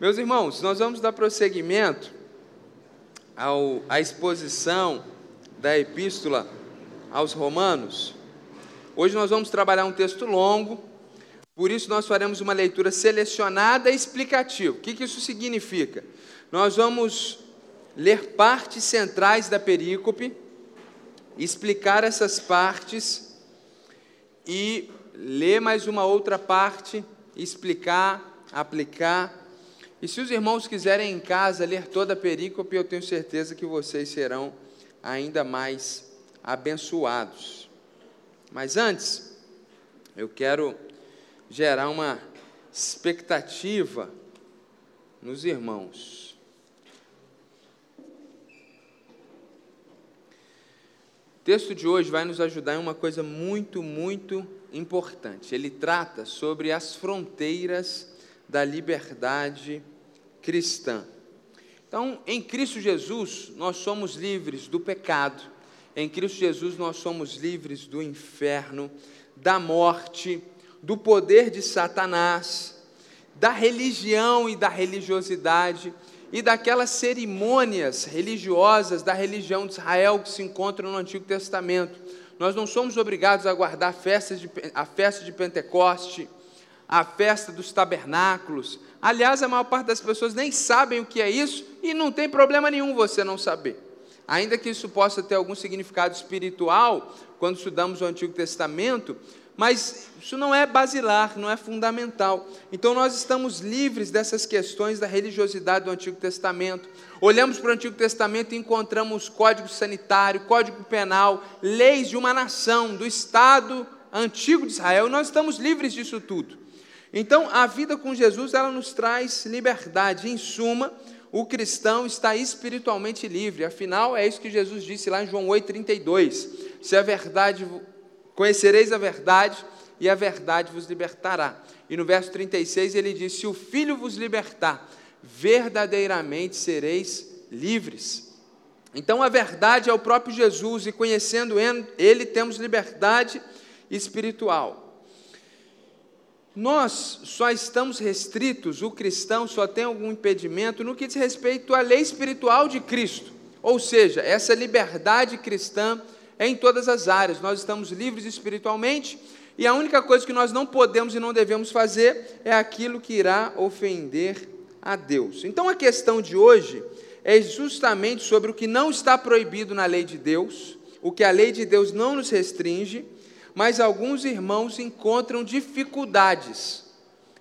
Meus irmãos, nós vamos dar prosseguimento ao, à exposição da epístola aos Romanos. Hoje nós vamos trabalhar um texto longo, por isso nós faremos uma leitura selecionada e explicativa. O que, que isso significa? Nós vamos ler partes centrais da perícope, explicar essas partes e ler mais uma outra parte, explicar, aplicar e se os irmãos quiserem em casa ler toda a perícope, eu tenho certeza que vocês serão ainda mais abençoados. Mas antes, eu quero gerar uma expectativa nos irmãos. O texto de hoje vai nos ajudar em uma coisa muito, muito importante. Ele trata sobre as fronteiras da liberdade cristã. Então, em Cristo Jesus, nós somos livres do pecado, em Cristo Jesus, nós somos livres do inferno, da morte, do poder de Satanás, da religião e da religiosidade e daquelas cerimônias religiosas da religião de Israel que se encontram no Antigo Testamento. Nós não somos obrigados a guardar festas de, a festa de Pentecoste, a festa dos tabernáculos. Aliás, a maior parte das pessoas nem sabem o que é isso e não tem problema nenhum você não saber. Ainda que isso possa ter algum significado espiritual quando estudamos o Antigo Testamento, mas isso não é basilar, não é fundamental. Então nós estamos livres dessas questões da religiosidade do Antigo Testamento. Olhamos para o Antigo Testamento e encontramos código sanitário, código penal, leis de uma nação, do Estado antigo de Israel, e nós estamos livres disso tudo. Então, a vida com Jesus, ela nos traz liberdade. Em suma, o cristão está espiritualmente livre. Afinal, é isso que Jesus disse lá em João 8:32. Se a verdade conhecereis a verdade, e a verdade vos libertará. E no verso 36 ele diz: Se o Filho vos libertar, verdadeiramente sereis livres. Então a verdade é o próprio Jesus, e conhecendo Ele, temos liberdade espiritual. Nós só estamos restritos, o cristão só tem algum impedimento no que diz respeito à lei espiritual de Cristo. Ou seja, essa liberdade cristã é em todas as áreas. Nós estamos livres espiritualmente e a única coisa que nós não podemos e não devemos fazer é aquilo que irá ofender a Deus. Então a questão de hoje é justamente sobre o que não está proibido na lei de Deus, o que a lei de Deus não nos restringe mas alguns irmãos encontram dificuldades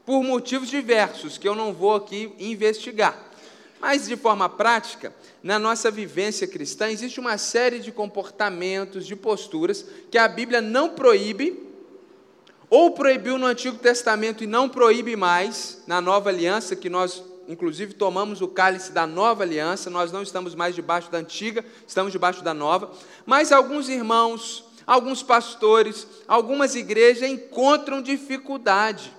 por motivos diversos que eu não vou aqui investigar. Mas de forma prática, na nossa vivência cristã, existe uma série de comportamentos, de posturas que a Bíblia não proíbe, ou proibiu no Antigo Testamento e não proíbe mais na Nova Aliança, que nós inclusive tomamos o cálice da nova aliança, nós não estamos mais debaixo da antiga, estamos debaixo da nova. Mas alguns irmãos alguns pastores, algumas igrejas encontram dificuldade.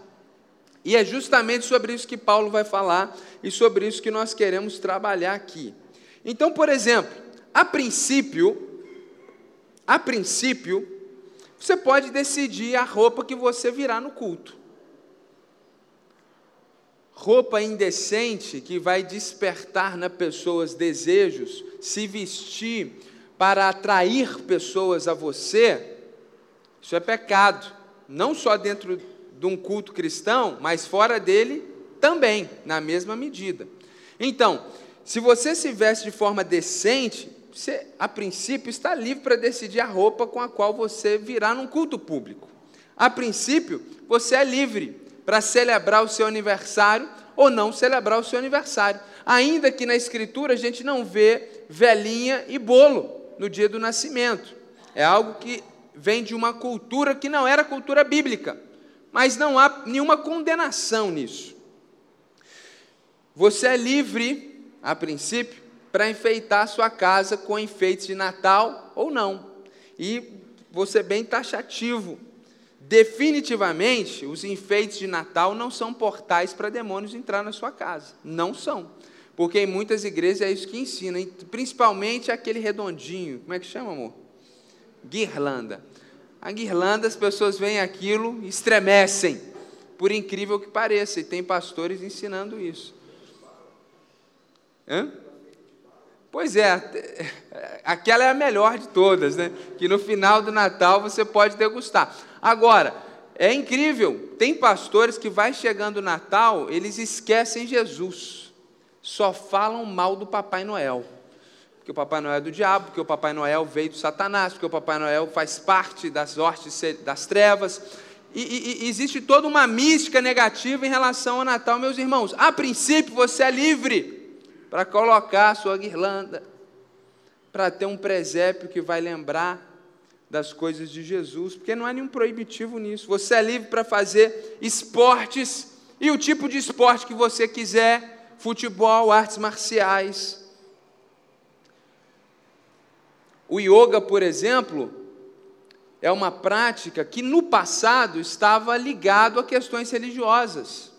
E é justamente sobre isso que Paulo vai falar e sobre isso que nós queremos trabalhar aqui. Então, por exemplo, a princípio, a princípio, você pode decidir a roupa que você virá no culto. Roupa indecente que vai despertar na pessoas desejos, se vestir para atrair pessoas a você, isso é pecado, não só dentro de um culto cristão, mas fora dele também, na mesma medida. Então, se você se veste de forma decente, você, a princípio, está livre para decidir a roupa com a qual você virá num culto público. A princípio, você é livre para celebrar o seu aniversário ou não celebrar o seu aniversário. Ainda que na Escritura a gente não vê velhinha e bolo no dia do nascimento. É algo que vem de uma cultura que não era cultura bíblica, mas não há nenhuma condenação nisso. Você é livre, a princípio, para enfeitar sua casa com enfeites de Natal ou não. E você bem taxativo. Definitivamente, os enfeites de Natal não são portais para demônios entrar na sua casa. Não são. Porque em muitas igrejas é isso que ensinam, principalmente aquele redondinho, como é que chama, amor? Guirlanda. A guirlanda, as pessoas veem aquilo e estremecem, por incrível que pareça, e tem pastores ensinando isso. Hã? Pois é, aquela é a melhor de todas, né? Que no final do Natal você pode degustar. Agora, é incrível, tem pastores que vai chegando o Natal, eles esquecem Jesus, só falam mal do Papai Noel. Porque o Papai Noel é do diabo, porque o Papai Noel veio do Satanás, porque o Papai Noel faz parte das hortes das trevas. E, e, e existe toda uma mística negativa em relação ao Natal, meus irmãos. A princípio, você é livre para colocar a sua guirlanda, para ter um presépio que vai lembrar das coisas de Jesus, porque não há nenhum proibitivo nisso. Você é livre para fazer esportes e o tipo de esporte que você quiser, futebol, artes marciais. O yoga, por exemplo, é uma prática que no passado estava ligado a questões religiosas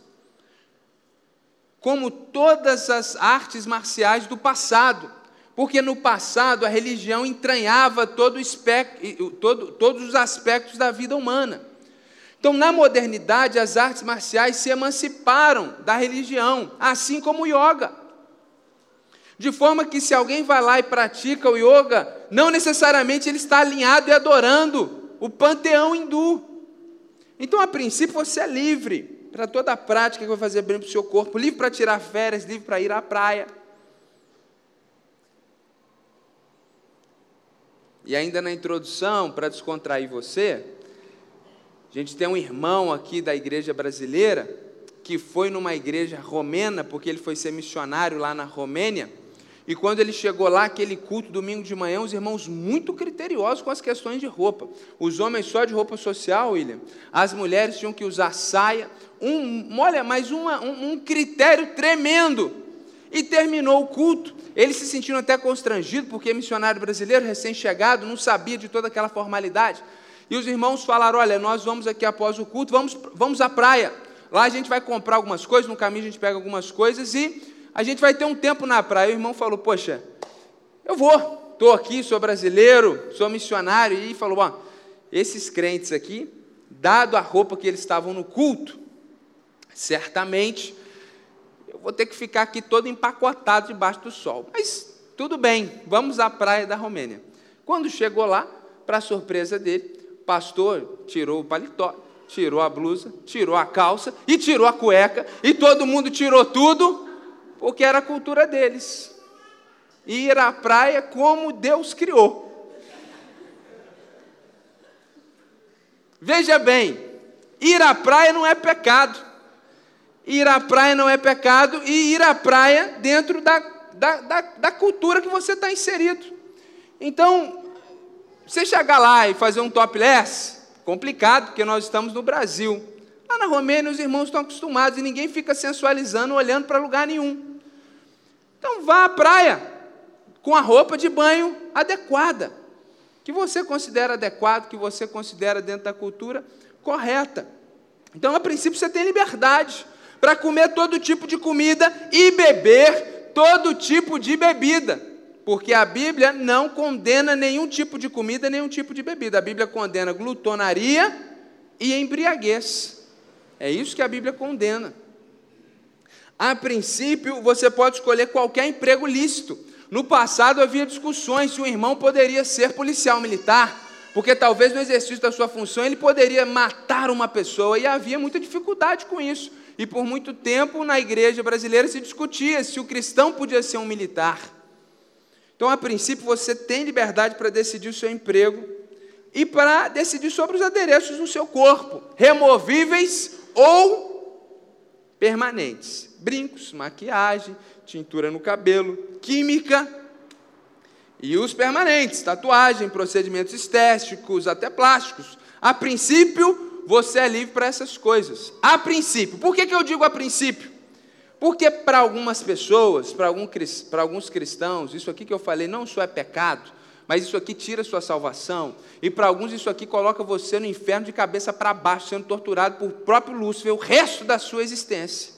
como todas as artes marciais do passado, porque no passado a religião entranhava todo todo, todos os aspectos da vida humana. Então, na modernidade, as artes marciais se emanciparam da religião, assim como o yoga. De forma que, se alguém vai lá e pratica o yoga, não necessariamente ele está alinhado e adorando o panteão hindu. Então, a princípio, você é livre para toda a prática que vai fazer bem para o seu corpo, livre para tirar férias, livre para ir à praia. E ainda na introdução, para descontrair você, a gente tem um irmão aqui da igreja brasileira que foi numa igreja romena, porque ele foi ser missionário lá na Romênia. E quando ele chegou lá, aquele culto domingo de manhã, os irmãos muito criteriosos com as questões de roupa. Os homens só de roupa social, William. As mulheres tinham que usar saia. Um, olha, mas uma, um, um critério tremendo. E terminou o culto. Eles se sentiram até constrangidos, porque missionário brasileiro, recém-chegado, não sabia de toda aquela formalidade. E os irmãos falaram: Olha, nós vamos aqui após o culto, vamos, vamos à praia. Lá a gente vai comprar algumas coisas, no caminho a gente pega algumas coisas e a gente vai ter um tempo na praia. O irmão falou: Poxa, eu vou, estou aqui, sou brasileiro, sou missionário. E falou: Ó, esses crentes aqui, dado a roupa que eles estavam no culto, certamente eu vou ter que ficar aqui todo empacotado debaixo do sol. Mas tudo bem, vamos à praia da Romênia. Quando chegou lá, para surpresa dele, pastor tirou o paletó, tirou a blusa, tirou a calça e tirou a cueca, e todo mundo tirou tudo porque era a cultura deles. Ir à praia como Deus criou. Veja bem, ir à praia não é pecado. Ir à praia não é pecado e ir à praia dentro da, da, da, da cultura que você está inserido. Então, você chegar lá e fazer um topless, complicado, porque nós estamos no Brasil. Lá na Romênia, os irmãos estão acostumados e ninguém fica sensualizando, olhando para lugar nenhum. Então vá à praia com a roupa de banho adequada, que você considera adequado, que você considera dentro da cultura correta. Então, a princípio, você tem liberdade para comer todo tipo de comida e beber todo tipo de bebida, porque a Bíblia não condena nenhum tipo de comida, nenhum tipo de bebida. A Bíblia condena glutonaria e embriaguez. É isso que a Bíblia condena. A princípio, você pode escolher qualquer emprego lícito. No passado havia discussões se o irmão poderia ser policial militar, porque talvez no exercício da sua função ele poderia matar uma pessoa e havia muita dificuldade com isso. E por muito tempo na igreja brasileira se discutia se o cristão podia ser um militar. Então, a princípio, você tem liberdade para decidir o seu emprego e para decidir sobre os adereços no seu corpo, removíveis ou permanentes brincos, maquiagem, tintura no cabelo, química e os permanentes, tatuagem, procedimentos estéticos, até plásticos. A princípio, você é livre para essas coisas. A princípio. Por que, que eu digo a princípio? Porque para algumas pessoas, para alguns cristãos, isso aqui que eu falei não só é pecado, mas isso aqui tira sua salvação. E para alguns, isso aqui coloca você no inferno de cabeça para baixo, sendo torturado por próprio Lúcifer o resto da sua existência.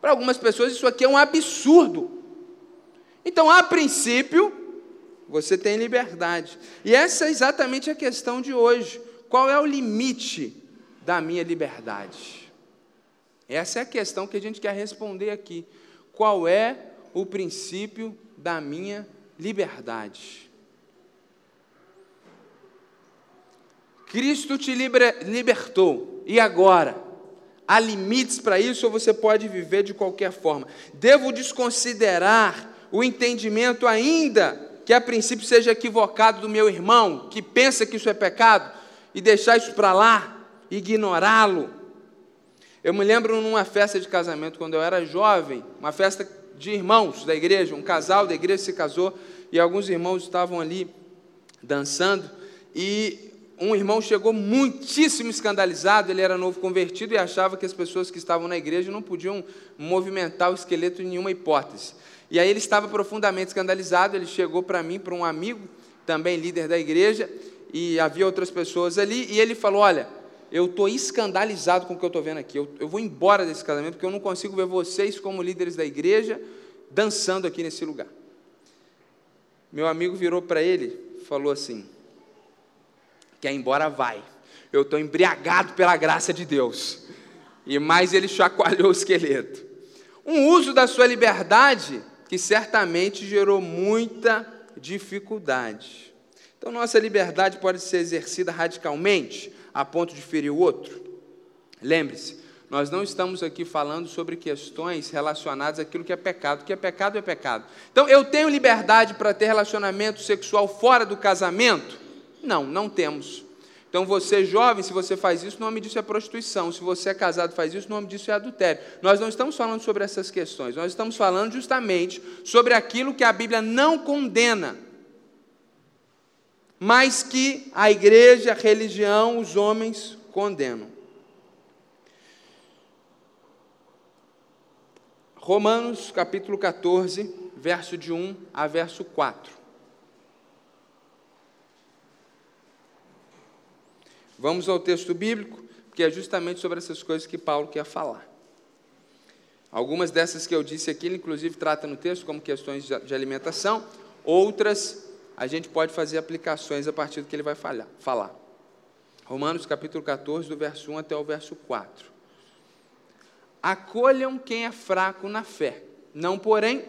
Para algumas pessoas, isso aqui é um absurdo. Então, a princípio, você tem liberdade. E essa é exatamente a questão de hoje. Qual é o limite da minha liberdade? Essa é a questão que a gente quer responder aqui. Qual é o princípio da minha liberdade. Cristo te liber, libertou, e agora? Há limites para isso ou você pode viver de qualquer forma? Devo desconsiderar o entendimento, ainda que a princípio seja equivocado do meu irmão, que pensa que isso é pecado, e deixar isso para lá, ignorá-lo? Eu me lembro numa festa de casamento, quando eu era jovem, uma festa de irmãos da igreja, um casal da igreja se casou e alguns irmãos estavam ali dançando e um irmão chegou muitíssimo escandalizado, ele era novo convertido e achava que as pessoas que estavam na igreja não podiam movimentar o esqueleto em nenhuma hipótese. E aí ele estava profundamente escandalizado, ele chegou para mim, para um amigo, também líder da igreja, e havia outras pessoas ali, e ele falou: Olha, eu estou escandalizado com o que eu estou vendo aqui. Eu, eu vou embora desse casamento porque eu não consigo ver vocês, como líderes da igreja, dançando aqui nesse lugar. Meu amigo virou para ele falou assim: Quer ir embora? Vai. Eu estou embriagado pela graça de Deus. E mais ele chacoalhou o esqueleto. Um uso da sua liberdade que certamente gerou muita dificuldade. Então, nossa liberdade pode ser exercida radicalmente a ponto de ferir o outro? Lembre-se, nós não estamos aqui falando sobre questões relacionadas àquilo que é pecado. O que é pecado é pecado. Então, eu tenho liberdade para ter relacionamento sexual fora do casamento? Não, não temos. Então, você jovem, se você faz isso, o nome disso é prostituição. Se você é casado faz isso, o nome disso é adultério. Nós não estamos falando sobre essas questões. Nós estamos falando justamente sobre aquilo que a Bíblia não condena mas que a igreja, a religião, os homens condenam. Romanos capítulo 14, verso de 1 a verso 4. Vamos ao texto bíblico, que é justamente sobre essas coisas que Paulo quer falar. Algumas dessas que eu disse aqui, ele inclusive trata no texto como questões de alimentação, outras a gente pode fazer aplicações a partir do que ele vai falar. Romanos capítulo 14, do verso 1 até o verso 4. Acolham quem é fraco na fé, não, porém,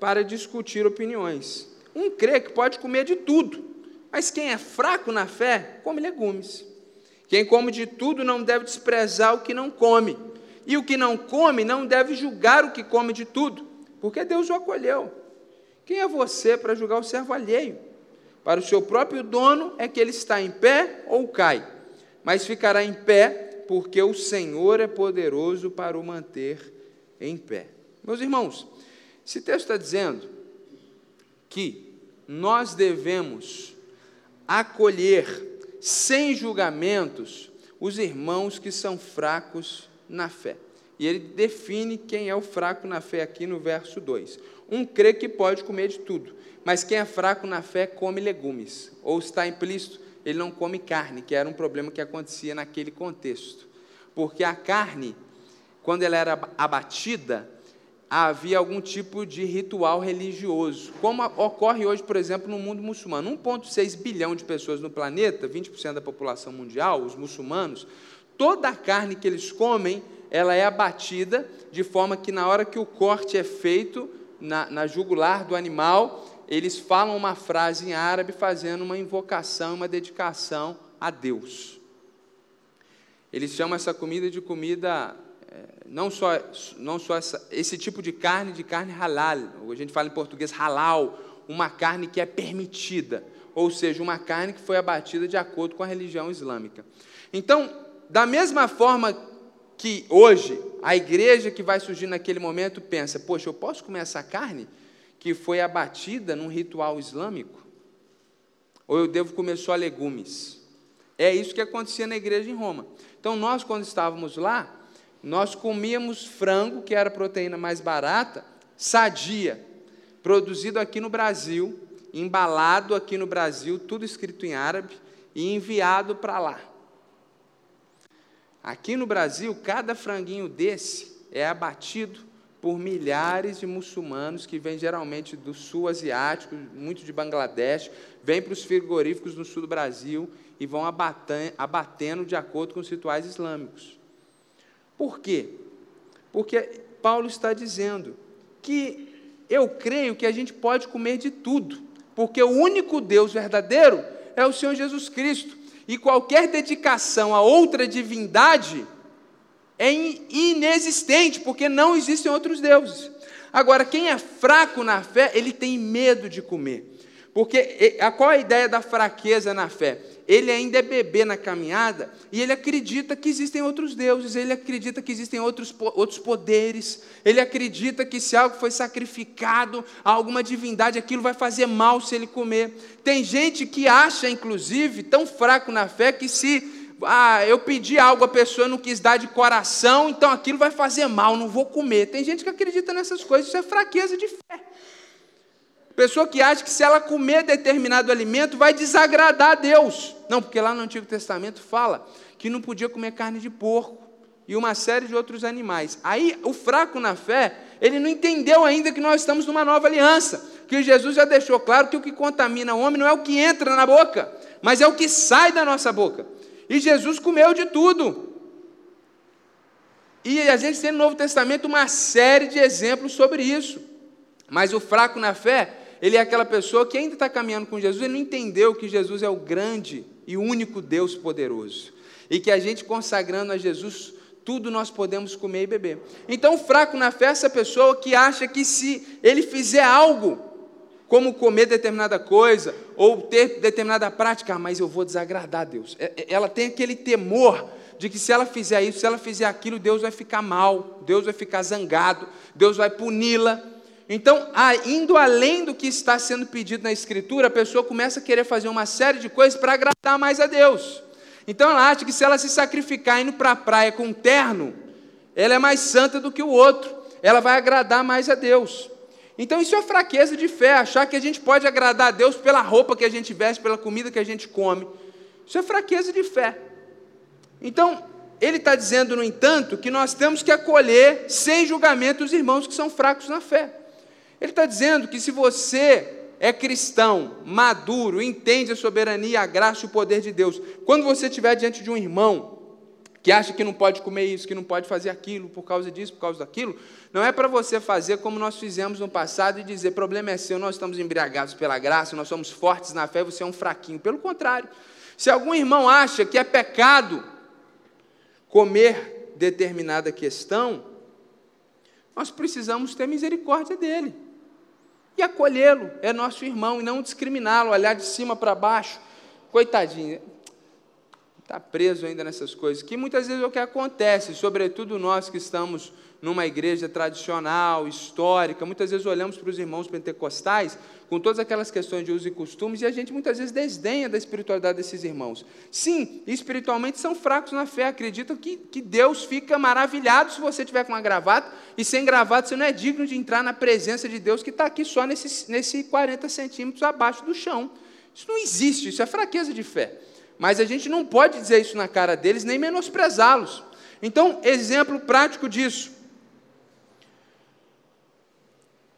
para discutir opiniões. Um crê que pode comer de tudo, mas quem é fraco na fé, come legumes. Quem come de tudo não deve desprezar o que não come, e o que não come não deve julgar o que come de tudo, porque Deus o acolheu. Quem é você para julgar o servo alheio? Para o seu próprio dono é que ele está em pé ou cai, mas ficará em pé, porque o Senhor é poderoso para o manter em pé. Meus irmãos, esse texto está dizendo que nós devemos acolher sem julgamentos os irmãos que são fracos na fé. E ele define quem é o fraco na fé aqui no verso 2. Um crê que pode comer de tudo, mas quem é fraco na fé come legumes, ou está implícito, ele não come carne, que era um problema que acontecia naquele contexto. Porque a carne, quando ela era abatida, havia algum tipo de ritual religioso, como ocorre hoje, por exemplo, no mundo muçulmano. 1,6 bilhão de pessoas no planeta, 20% da população mundial, os muçulmanos, toda a carne que eles comem, ela é abatida de forma que na hora que o corte é feito na, na jugular do animal, eles falam uma frase em árabe fazendo uma invocação, uma dedicação a Deus. Eles chamam essa comida de comida, é, não só, não só essa, esse tipo de carne, de carne halal, a gente fala em português halal, uma carne que é permitida, ou seja, uma carne que foi abatida de acordo com a religião islâmica. Então, da mesma forma que hoje a igreja que vai surgir naquele momento pensa: poxa, eu posso comer essa carne? Que foi abatida num ritual islâmico? Ou eu devo comer só legumes? É isso que acontecia na igreja em Roma. Então, nós, quando estávamos lá, nós comíamos frango, que era a proteína mais barata, sadia, produzido aqui no Brasil, embalado aqui no Brasil, tudo escrito em árabe, e enviado para lá. Aqui no Brasil, cada franguinho desse é abatido por milhares de muçulmanos que vêm geralmente do sul asiático, muito de Bangladesh, vêm para os frigoríficos no sul do Brasil e vão abatendo de acordo com os rituais islâmicos. Por quê? Porque Paulo está dizendo que eu creio que a gente pode comer de tudo, porque o único Deus verdadeiro é o Senhor Jesus Cristo. E qualquer dedicação a outra divindade é inexistente, porque não existem outros deuses. Agora, quem é fraco na fé, ele tem medo de comer. Porque qual é a ideia da fraqueza na fé? Ele ainda é bebê na caminhada e ele acredita que existem outros deuses, ele acredita que existem outros, outros poderes, ele acredita que se algo foi sacrificado a alguma divindade, aquilo vai fazer mal se ele comer. Tem gente que acha, inclusive, tão fraco na fé que se ah, eu pedi algo, a pessoa não quis dar de coração, então aquilo vai fazer mal, não vou comer. Tem gente que acredita nessas coisas, isso é fraqueza de fé. Pessoa que acha que se ela comer determinado alimento vai desagradar a Deus. Não, porque lá no Antigo Testamento fala que não podia comer carne de porco e uma série de outros animais. Aí o fraco na fé, ele não entendeu ainda que nós estamos numa nova aliança. Que Jesus já deixou claro que o que contamina o homem não é o que entra na boca, mas é o que sai da nossa boca. E Jesus comeu de tudo. E a gente tem no Novo Testamento uma série de exemplos sobre isso. Mas o fraco na fé, ele é aquela pessoa que ainda está caminhando com Jesus, ele não entendeu que Jesus é o grande e único Deus poderoso. E que a gente consagrando a Jesus, tudo nós podemos comer e beber. Então, fraco na fé é essa pessoa que acha que se ele fizer algo, como comer determinada coisa, ou ter determinada prática, ah, mas eu vou desagradar a Deus. É, é, ela tem aquele temor de que se ela fizer isso, se ela fizer aquilo, Deus vai ficar mal, Deus vai ficar zangado, Deus vai puni-la. Então, indo além do que está sendo pedido na Escritura, a pessoa começa a querer fazer uma série de coisas para agradar mais a Deus. Então, ela acha que se ela se sacrificar indo para a praia com um terno, ela é mais santa do que o outro, ela vai agradar mais a Deus. Então isso é fraqueza de fé, achar que a gente pode agradar a Deus pela roupa que a gente veste, pela comida que a gente come. Isso é fraqueza de fé. Então, ele está dizendo, no entanto, que nós temos que acolher sem julgamento os irmãos que são fracos na fé. Ele está dizendo que se você é cristão, maduro, entende a soberania, a graça e o poder de Deus, quando você estiver diante de um irmão que acha que não pode comer isso, que não pode fazer aquilo, por causa disso, por causa daquilo, não é para você fazer como nós fizemos no passado e dizer: problema é seu, nós estamos embriagados pela graça, nós somos fortes na fé, você é um fraquinho. Pelo contrário, se algum irmão acha que é pecado comer determinada questão, nós precisamos ter misericórdia dele e acolhê-lo, é nosso irmão, e não discriminá-lo, olhar de cima para baixo. Coitadinho, está preso ainda nessas coisas, que muitas vezes é o que acontece, sobretudo nós que estamos numa igreja tradicional, histórica, muitas vezes olhamos para os irmãos pentecostais com todas aquelas questões de uso e costumes e a gente muitas vezes desdenha da espiritualidade desses irmãos. Sim, espiritualmente são fracos na fé, acreditam que, que Deus fica maravilhado se você tiver com uma gravata e sem gravata você não é digno de entrar na presença de Deus que está aqui só nesse, nesse 40 centímetros abaixo do chão. Isso não existe, isso é fraqueza de fé. Mas a gente não pode dizer isso na cara deles nem menosprezá-los. Então, exemplo prático disso.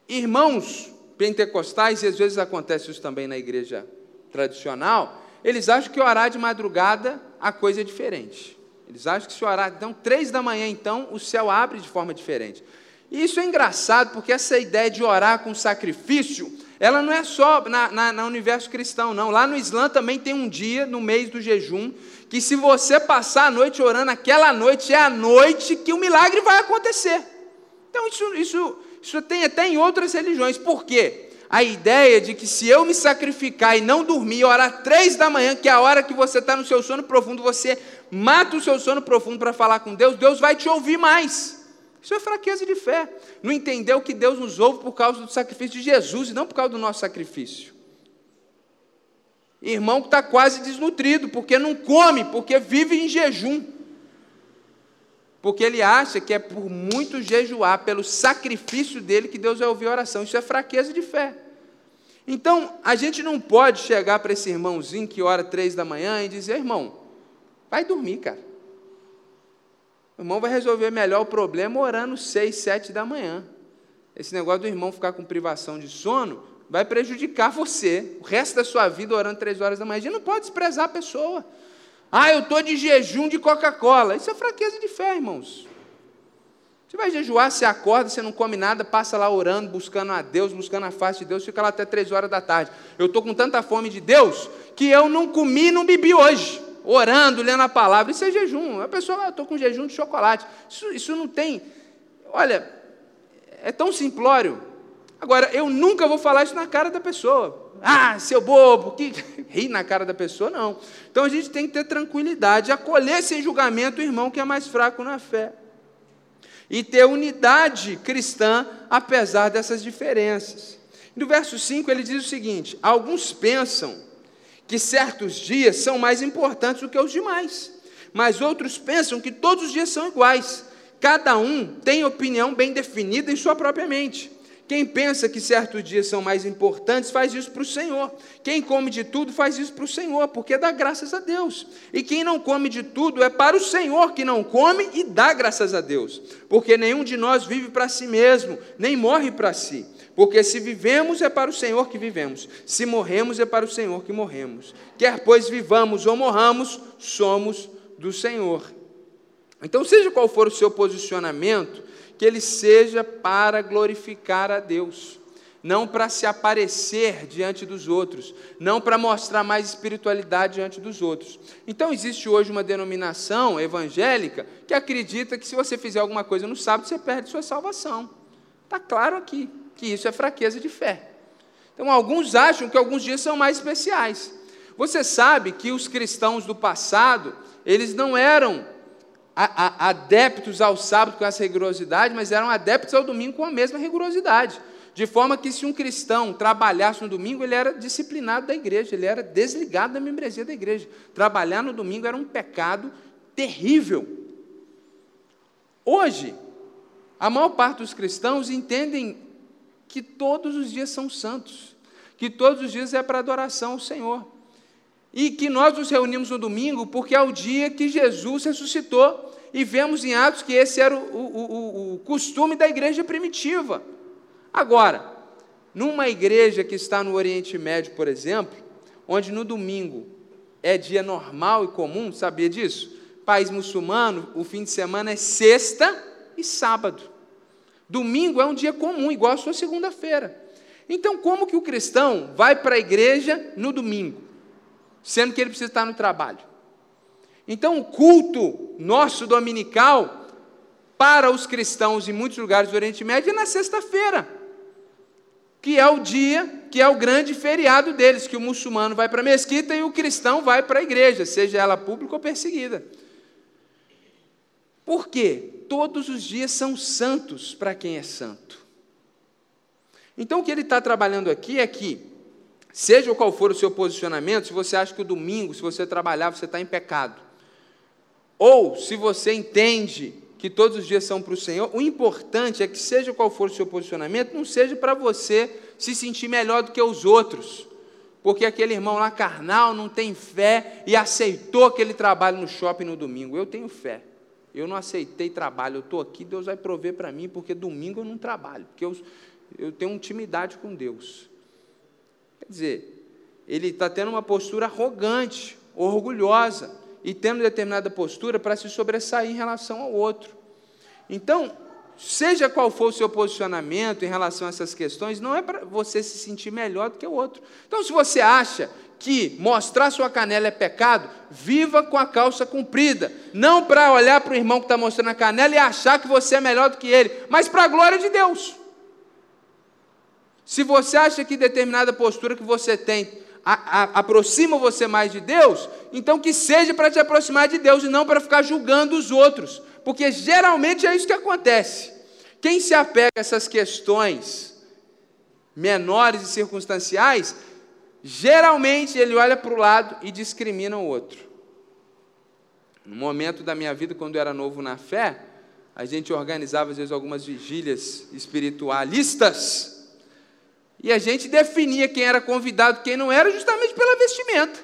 Irmãos pentecostais, e às vezes acontece isso também na igreja tradicional, eles acham que orar de madrugada a coisa é diferente. Eles acham que se orar, então, três da manhã, então, o céu abre de forma diferente. E isso é engraçado, porque essa ideia de orar com sacrifício, ela não é só na, na, no universo cristão, não. Lá no Islã também tem um dia, no mês do jejum, que se você passar a noite orando, aquela noite é a noite que o milagre vai acontecer. Então, isso, isso isso tem até em outras religiões. Por quê? A ideia de que se eu me sacrificar e não dormir, orar três da manhã, que é a hora que você está no seu sono profundo, você mata o seu sono profundo para falar com Deus, Deus vai te ouvir mais. Isso é fraqueza de fé. Não entendeu que Deus nos ouve por causa do sacrifício de Jesus e não por causa do nosso sacrifício. Irmão que está quase desnutrido, porque não come, porque vive em jejum porque ele acha que é por muito jejuar, pelo sacrifício dele, que Deus vai ouvir a oração. Isso é fraqueza de fé. Então, a gente não pode chegar para esse irmãozinho que ora três da manhã e dizer, irmão, vai dormir, cara. O irmão vai resolver melhor o problema orando seis, sete da manhã. Esse negócio do irmão ficar com privação de sono vai prejudicar você o resto da sua vida orando três horas da manhã. A gente não pode desprezar a pessoa. Ah, eu estou de jejum de Coca-Cola. Isso é fraqueza de fé, irmãos. Você vai jejuar, você acorda, você não come nada, passa lá orando, buscando a Deus, buscando a face de Deus, fica lá até três horas da tarde. Eu estou com tanta fome de Deus que eu não comi e não bebi hoje. Orando, lendo a palavra, isso é jejum. A pessoa, ah, estou com jejum de chocolate. Isso, isso não tem. Olha, é tão simplório. Agora, eu nunca vou falar isso na cara da pessoa. Ah, seu bobo, que ri na cara da pessoa, não. Então a gente tem que ter tranquilidade, acolher sem julgamento o irmão que é mais fraco na fé e ter unidade cristã apesar dessas diferenças. No verso 5 ele diz o seguinte: Alguns pensam que certos dias são mais importantes do que os demais, mas outros pensam que todos os dias são iguais. Cada um tem opinião bem definida em sua própria mente. Quem pensa que certos dias são mais importantes, faz isso para o Senhor. Quem come de tudo, faz isso para o Senhor, porque dá graças a Deus. E quem não come de tudo, é para o Senhor que não come e dá graças a Deus. Porque nenhum de nós vive para si mesmo, nem morre para si. Porque se vivemos, é para o Senhor que vivemos. Se morremos, é para o Senhor que morremos. Quer pois vivamos ou morramos, somos do Senhor. Então, seja qual for o seu posicionamento, que ele seja para glorificar a Deus, não para se aparecer diante dos outros, não para mostrar mais espiritualidade diante dos outros. Então existe hoje uma denominação evangélica que acredita que se você fizer alguma coisa no sábado, você perde sua salvação. Está claro aqui que isso é fraqueza de fé. Então alguns acham que alguns dias são mais especiais. Você sabe que os cristãos do passado, eles não eram adeptos ao sábado com essa rigorosidade, mas eram adeptos ao domingo com a mesma rigorosidade. De forma que, se um cristão trabalhasse no domingo, ele era disciplinado da igreja, ele era desligado da membresia da igreja. Trabalhar no domingo era um pecado terrível. Hoje, a maior parte dos cristãos entendem que todos os dias são santos, que todos os dias é para adoração ao Senhor e que nós nos reunimos no domingo porque é o dia que Jesus ressuscitou, e vemos em Atos que esse era o, o, o, o costume da igreja primitiva. Agora, numa igreja que está no Oriente Médio, por exemplo, onde no domingo é dia normal e comum, sabia disso? País muçulmano, o fim de semana é sexta e sábado. Domingo é um dia comum, igual a sua segunda-feira. Então, como que o cristão vai para a igreja no domingo? sendo que ele precisa estar no trabalho. Então, o culto nosso dominical para os cristãos em muitos lugares do Oriente Médio é na sexta-feira, que é o dia, que é o grande feriado deles, que o muçulmano vai para a mesquita e o cristão vai para a igreja, seja ela pública ou perseguida. Por quê? Todos os dias são santos para quem é santo. Então, o que ele está trabalhando aqui é que Seja qual for o seu posicionamento, se você acha que o domingo, se você trabalhar, você está em pecado. Ou se você entende que todos os dias são para o Senhor, o importante é que, seja qual for o seu posicionamento, não seja para você se sentir melhor do que os outros. Porque aquele irmão lá carnal não tem fé e aceitou aquele trabalho no shopping no domingo. Eu tenho fé. Eu não aceitei trabalho, eu estou aqui, Deus vai prover para mim, porque domingo eu não trabalho, porque eu, eu tenho intimidade com Deus. Quer dizer, ele está tendo uma postura arrogante, orgulhosa, e tendo determinada postura para se sobressair em relação ao outro. Então, seja qual for o seu posicionamento em relação a essas questões, não é para você se sentir melhor do que o outro. Então, se você acha que mostrar sua canela é pecado, viva com a calça comprida. Não para olhar para o irmão que está mostrando a canela e achar que você é melhor do que ele, mas para a glória de Deus. Se você acha que determinada postura que você tem a, a, aproxima você mais de Deus, então que seja para te aproximar de Deus e não para ficar julgando os outros, porque geralmente é isso que acontece. Quem se apega a essas questões menores e circunstanciais, geralmente ele olha para o lado e discrimina o outro. No momento da minha vida, quando eu era novo na fé, a gente organizava às vezes algumas vigílias espiritualistas e a gente definia quem era convidado, quem não era, justamente pela vestimenta.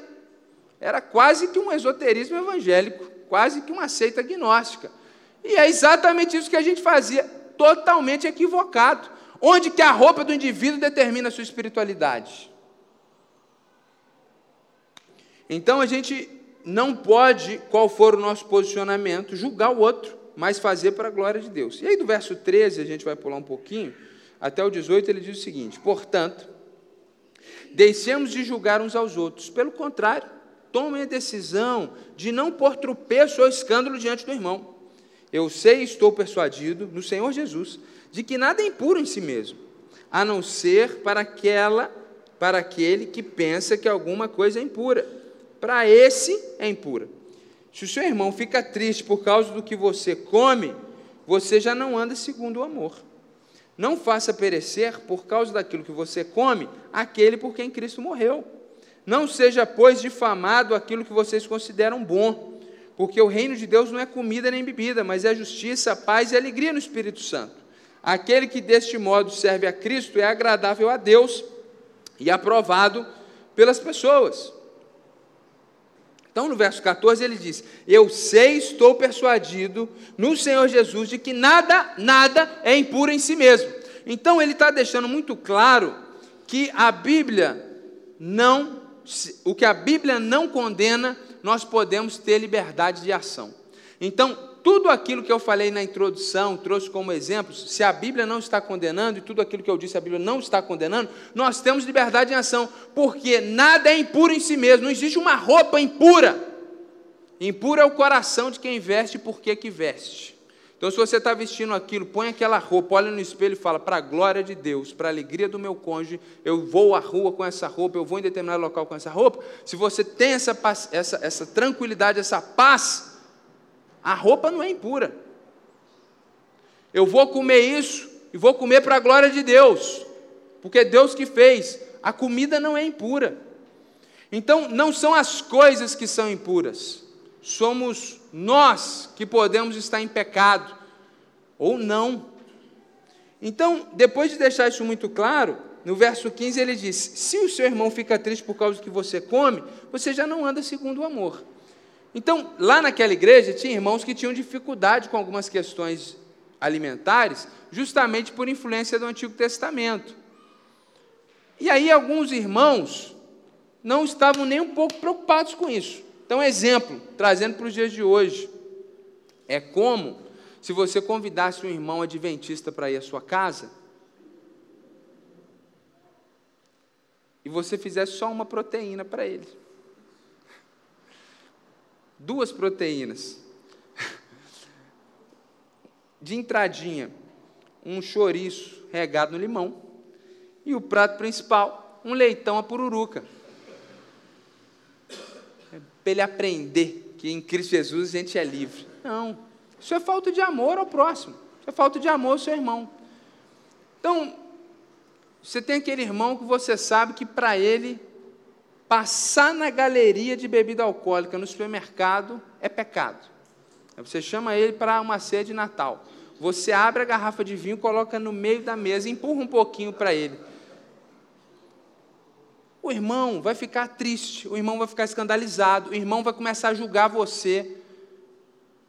Era quase que um esoterismo evangélico, quase que uma seita gnóstica. E é exatamente isso que a gente fazia, totalmente equivocado. Onde que a roupa do indivíduo determina a sua espiritualidade. Então a gente não pode, qual for o nosso posicionamento, julgar o outro, mas fazer para a glória de Deus. E aí, do verso 13, a gente vai pular um pouquinho, até o 18, ele diz o seguinte: Portanto, deixemos de julgar uns aos outros, pelo contrário, tomem a decisão de não pôr tropeço ou escândalo diante do irmão. Eu sei e estou persuadido no Senhor Jesus de que nada é impuro em si mesmo, a não ser para aquela para aquele que pensa que alguma coisa é impura. Para esse é impura. Se o seu irmão fica triste por causa do que você come, você já não anda segundo o amor. Não faça perecer, por causa daquilo que você come, aquele por quem Cristo morreu. Não seja, pois, difamado aquilo que vocês consideram bom, porque o reino de Deus não é comida nem bebida, mas é justiça, paz e alegria no Espírito Santo. Aquele que deste modo serve a Cristo é agradável a Deus e aprovado pelas pessoas. Então, no verso 14, ele diz: Eu sei, estou persuadido no Senhor Jesus de que nada, nada é impuro em si mesmo. Então, ele está deixando muito claro que a Bíblia não, o que a Bíblia não condena, nós podemos ter liberdade de ação. Então, tudo aquilo que eu falei na introdução, trouxe como exemplo, se a Bíblia não está condenando, e tudo aquilo que eu disse a Bíblia não está condenando, nós temos liberdade em ação, porque nada é impuro em si mesmo, não existe uma roupa impura. Impuro é o coração de quem veste por que que veste. Então, se você está vestindo aquilo, põe aquela roupa, olha no espelho e fala: para a glória de Deus, para a alegria do meu cônjuge, eu vou à rua com essa roupa, eu vou em determinado local com essa roupa. Se você tem essa, essa, essa tranquilidade, essa paz, a roupa não é impura. Eu vou comer isso e vou comer para a glória de Deus, porque Deus que fez. A comida não é impura. Então, não são as coisas que são impuras, somos nós que podemos estar em pecado, ou não. Então, depois de deixar isso muito claro, no verso 15 ele diz: Se o seu irmão fica triste por causa do que você come, você já não anda segundo o amor. Então, lá naquela igreja, tinha irmãos que tinham dificuldade com algumas questões alimentares, justamente por influência do Antigo Testamento. E aí, alguns irmãos não estavam nem um pouco preocupados com isso. Então, exemplo, trazendo para os dias de hoje, é como se você convidasse um irmão adventista para ir à sua casa e você fizesse só uma proteína para ele duas proteínas. De entradinha, um chouriço regado no limão. E o prato principal, um leitão a pururuca. É para ele aprender que em Cristo Jesus a gente é livre. Não. Isso é falta de amor ao próximo. Isso é falta de amor ao seu irmão. Então, você tem aquele irmão que você sabe que para ele Passar na galeria de bebida alcoólica no supermercado é pecado. Você chama ele para uma ceia de Natal. Você abre a garrafa de vinho, coloca no meio da mesa, empurra um pouquinho para ele. O irmão vai ficar triste, o irmão vai ficar escandalizado, o irmão vai começar a julgar você.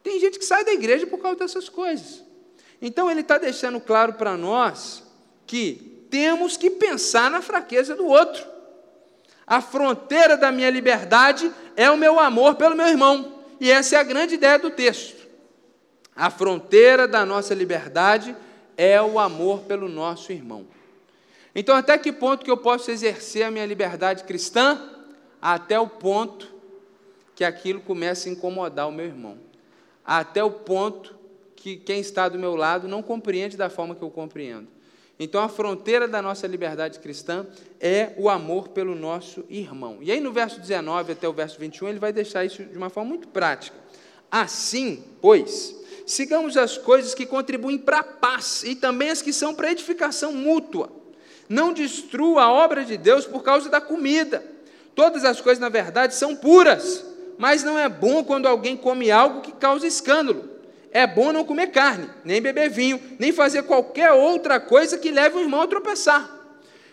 Tem gente que sai da igreja por causa dessas coisas. Então ele está deixando claro para nós que temos que pensar na fraqueza do outro. A fronteira da minha liberdade é o meu amor pelo meu irmão. E essa é a grande ideia do texto. A fronteira da nossa liberdade é o amor pelo nosso irmão. Então, até que ponto que eu posso exercer a minha liberdade cristã? Até o ponto que aquilo começa a incomodar o meu irmão. Até o ponto que quem está do meu lado não compreende da forma que eu compreendo. Então, a fronteira da nossa liberdade cristã é o amor pelo nosso irmão. E aí, no verso 19 até o verso 21, ele vai deixar isso de uma forma muito prática. Assim, pois, sigamos as coisas que contribuem para a paz e também as que são para edificação mútua. Não destrua a obra de Deus por causa da comida. Todas as coisas, na verdade, são puras, mas não é bom quando alguém come algo que causa escândalo é bom não comer carne, nem beber vinho, nem fazer qualquer outra coisa que leve o irmão a tropeçar.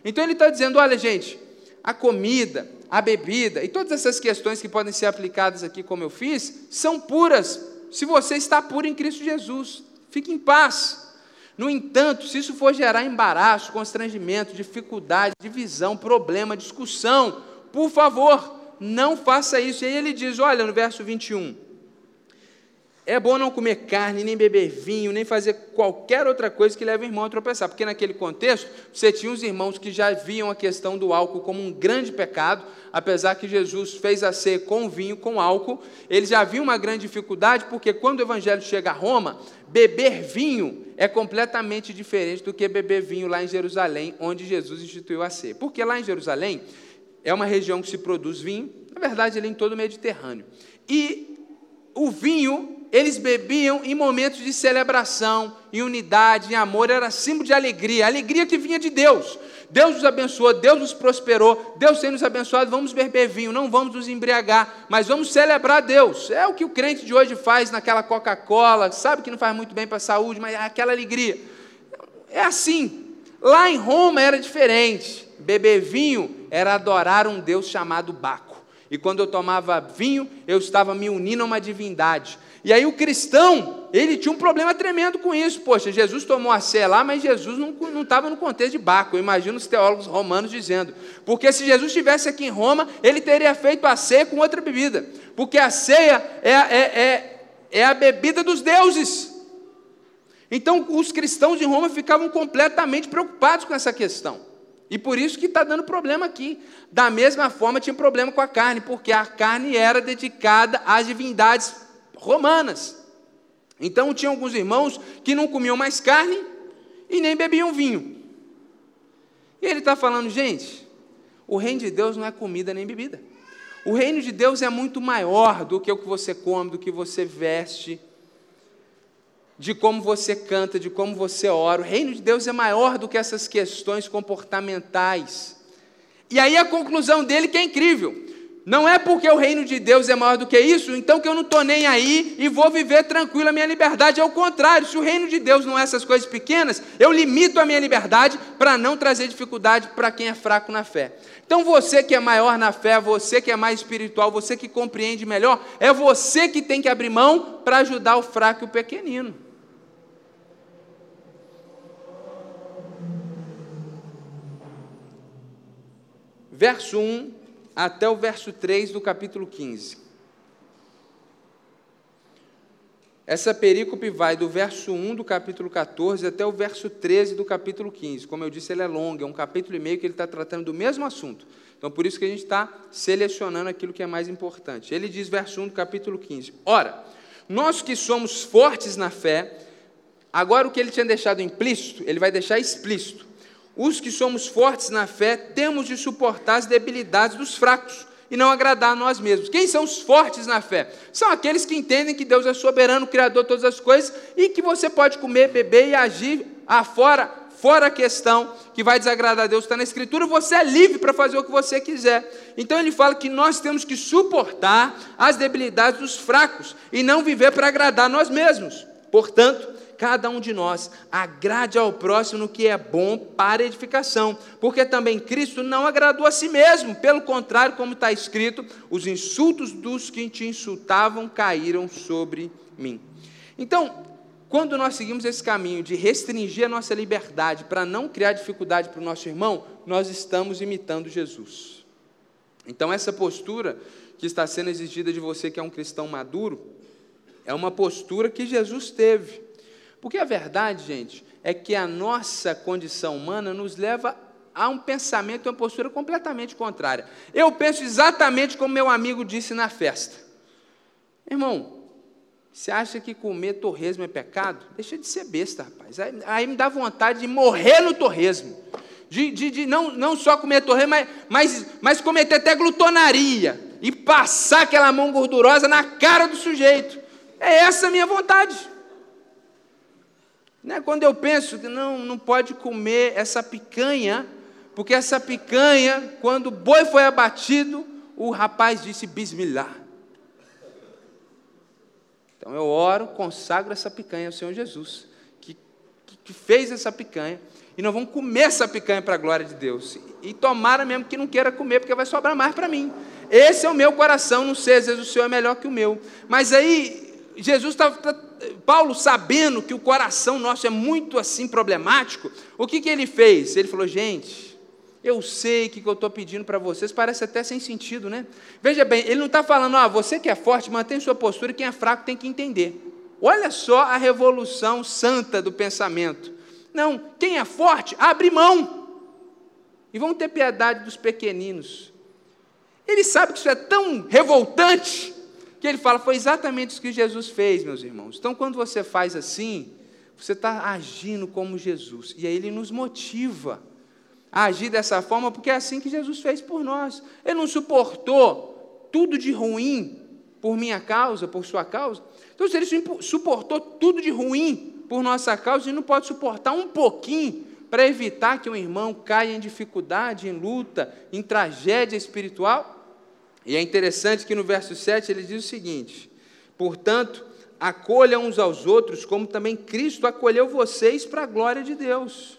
Então ele está dizendo: olha, gente, a comida, a bebida e todas essas questões que podem ser aplicadas aqui, como eu fiz, são puras, se você está puro em Cristo Jesus. Fique em paz. No entanto, se isso for gerar embaraço, constrangimento, dificuldade, divisão, problema, discussão, por favor, não faça isso. E aí ele diz: olha, no verso 21 é bom não comer carne, nem beber vinho, nem fazer qualquer outra coisa que leve o irmão a tropeçar, porque naquele contexto você tinha os irmãos que já viam a questão do álcool como um grande pecado, apesar que Jesus fez a ceia com vinho, com álcool, eles já viam uma grande dificuldade, porque quando o evangelho chega a Roma, beber vinho é completamente diferente do que beber vinho lá em Jerusalém, onde Jesus instituiu a ceia. Porque lá em Jerusalém é uma região que se produz vinho, na verdade, ele é em todo o Mediterrâneo. E o vinho eles bebiam em momentos de celebração, em unidade, em amor, era símbolo de alegria, alegria que vinha de Deus. Deus nos abençoou, Deus nos prosperou, Deus tem nos abençoado, vamos beber vinho, não vamos nos embriagar, mas vamos celebrar Deus. É o que o crente de hoje faz naquela Coca-Cola, sabe que não faz muito bem para a saúde, mas é aquela alegria. É assim. Lá em Roma era diferente. Beber vinho era adorar um Deus chamado Baco. E quando eu tomava vinho, eu estava me unindo a uma divindade. E aí o cristão, ele tinha um problema tremendo com isso. Poxa, Jesus tomou a ceia lá, mas Jesus não estava no contexto de Baco. Eu imagino os teólogos romanos dizendo. Porque se Jesus estivesse aqui em Roma, ele teria feito a ceia com outra bebida. Porque a ceia é, é, é, é a bebida dos deuses. Então os cristãos de Roma ficavam completamente preocupados com essa questão. E por isso que está dando problema aqui. Da mesma forma, tinha problema com a carne, porque a carne era dedicada às divindades romanas. Então tinha alguns irmãos que não comiam mais carne e nem bebiam vinho. E ele está falando, gente, o reino de Deus não é comida nem bebida. O reino de Deus é muito maior do que o que você come, do que você veste, de como você canta, de como você ora. O reino de Deus é maior do que essas questões comportamentais. E aí a conclusão dele que é incrível. Não é porque o reino de Deus é maior do que isso, então que eu não estou nem aí e vou viver tranquilo a minha liberdade. É o contrário, se o reino de Deus não é essas coisas pequenas, eu limito a minha liberdade para não trazer dificuldade para quem é fraco na fé. Então você que é maior na fé, você que é mais espiritual, você que compreende melhor, é você que tem que abrir mão para ajudar o fraco e o pequenino. Verso 1 até o verso 3 do capítulo 15. Essa perícope vai do verso 1 do capítulo 14 até o verso 13 do capítulo 15. Como eu disse, ele é longo, é um capítulo e meio que ele está tratando do mesmo assunto. Então, por isso que a gente está selecionando aquilo que é mais importante. Ele diz, verso 1 do capítulo 15: Ora, nós que somos fortes na fé, agora o que ele tinha deixado implícito, ele vai deixar explícito os que somos fortes na fé temos de suportar as debilidades dos fracos e não agradar a nós mesmos. Quem são os fortes na fé? São aqueles que entendem que Deus é soberano, criador de todas as coisas e que você pode comer, beber e agir afora, fora a questão que vai desagradar a Deus, está na Escritura, você é livre para fazer o que você quiser. Então ele fala que nós temos que suportar as debilidades dos fracos e não viver para agradar a nós mesmos. Portanto, cada um de nós agrade ao próximo no que é bom para edificação, porque também Cristo não agradou a si mesmo, pelo contrário, como está escrito, os insultos dos que te insultavam caíram sobre mim. Então, quando nós seguimos esse caminho de restringir a nossa liberdade para não criar dificuldade para o nosso irmão, nós estamos imitando Jesus. Então, essa postura que está sendo exigida de você que é um cristão maduro, é uma postura que Jesus teve. Porque a verdade, gente, é que a nossa condição humana nos leva a um pensamento e uma postura completamente contrária. Eu penso exatamente como meu amigo disse na festa. Irmão, você acha que comer torresmo é pecado? Deixa de ser besta, rapaz. Aí, aí me dá vontade de morrer no torresmo. De, de, de não, não só comer torresmo, mas, mas, mas cometer até glutonaria. E passar aquela mão gordurosa na cara do sujeito. É essa a minha vontade. Né? Quando eu penso que não, não pode comer essa picanha, porque essa picanha, quando o boi foi abatido, o rapaz disse bismillah. Então eu oro, consagro essa picanha ao Senhor Jesus, que, que fez essa picanha, e nós vamos comer essa picanha para a glória de Deus. E tomara mesmo que não queira comer, porque vai sobrar mais para mim. Esse é o meu coração, não sei, às vezes o Senhor é melhor que o meu. Mas aí, Jesus está Paulo, sabendo que o coração nosso é muito assim problemático, o que, que ele fez? Ele falou: gente, eu sei que o que eu estou pedindo para vocês parece até sem sentido, né? Veja bem, ele não está falando, ah, você que é forte, mantém sua postura, e quem é fraco tem que entender. Olha só a revolução santa do pensamento. Não, quem é forte, abre mão. E vão ter piedade dos pequeninos. Ele sabe que isso é tão revoltante que ele fala: foi exatamente isso que Jesus fez, meus irmãos. Então, quando você faz assim, você está agindo como Jesus. E aí ele nos motiva a agir dessa forma, porque é assim que Jesus fez por nós. Ele não suportou tudo de ruim por minha causa, por sua causa. Então, se ele suportou tudo de ruim por nossa causa, ele não pode suportar um pouquinho para evitar que um irmão caia em dificuldade, em luta, em tragédia espiritual. E é interessante que no verso 7 ele diz o seguinte: Portanto, acolham uns aos outros, como também Cristo acolheu vocês para a glória de Deus.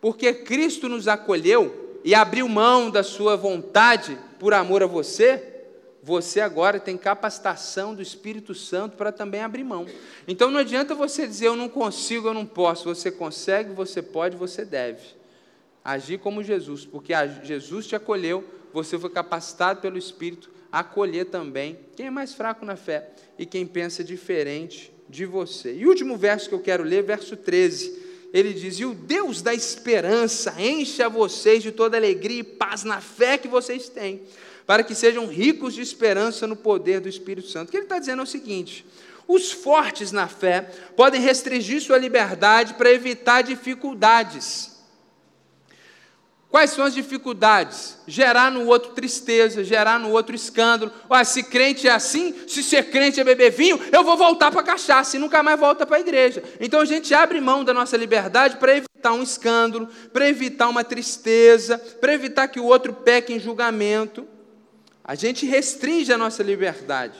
Porque Cristo nos acolheu e abriu mão da sua vontade por amor a você, você agora tem capacitação do Espírito Santo para também abrir mão. Então não adianta você dizer eu não consigo, eu não posso. Você consegue, você pode, você deve. Agir como Jesus, porque Jesus te acolheu, você foi capacitado pelo Espírito a acolher também quem é mais fraco na fé e quem pensa diferente de você. E o último verso que eu quero ler, verso 13. Ele diz: E o Deus da esperança encha vocês de toda alegria e paz na fé que vocês têm para que sejam ricos de esperança no poder do Espírito Santo. O que ele está dizendo é o seguinte: os fortes na fé podem restringir sua liberdade para evitar dificuldades. Quais são as dificuldades? Gerar no outro tristeza, gerar no outro escândalo. Olha, se crente é assim, se ser crente é beber vinho, eu vou voltar para a cachaça e nunca mais volta para a igreja. Então a gente abre mão da nossa liberdade para evitar um escândalo, para evitar uma tristeza, para evitar que o outro peque em julgamento. A gente restringe a nossa liberdade.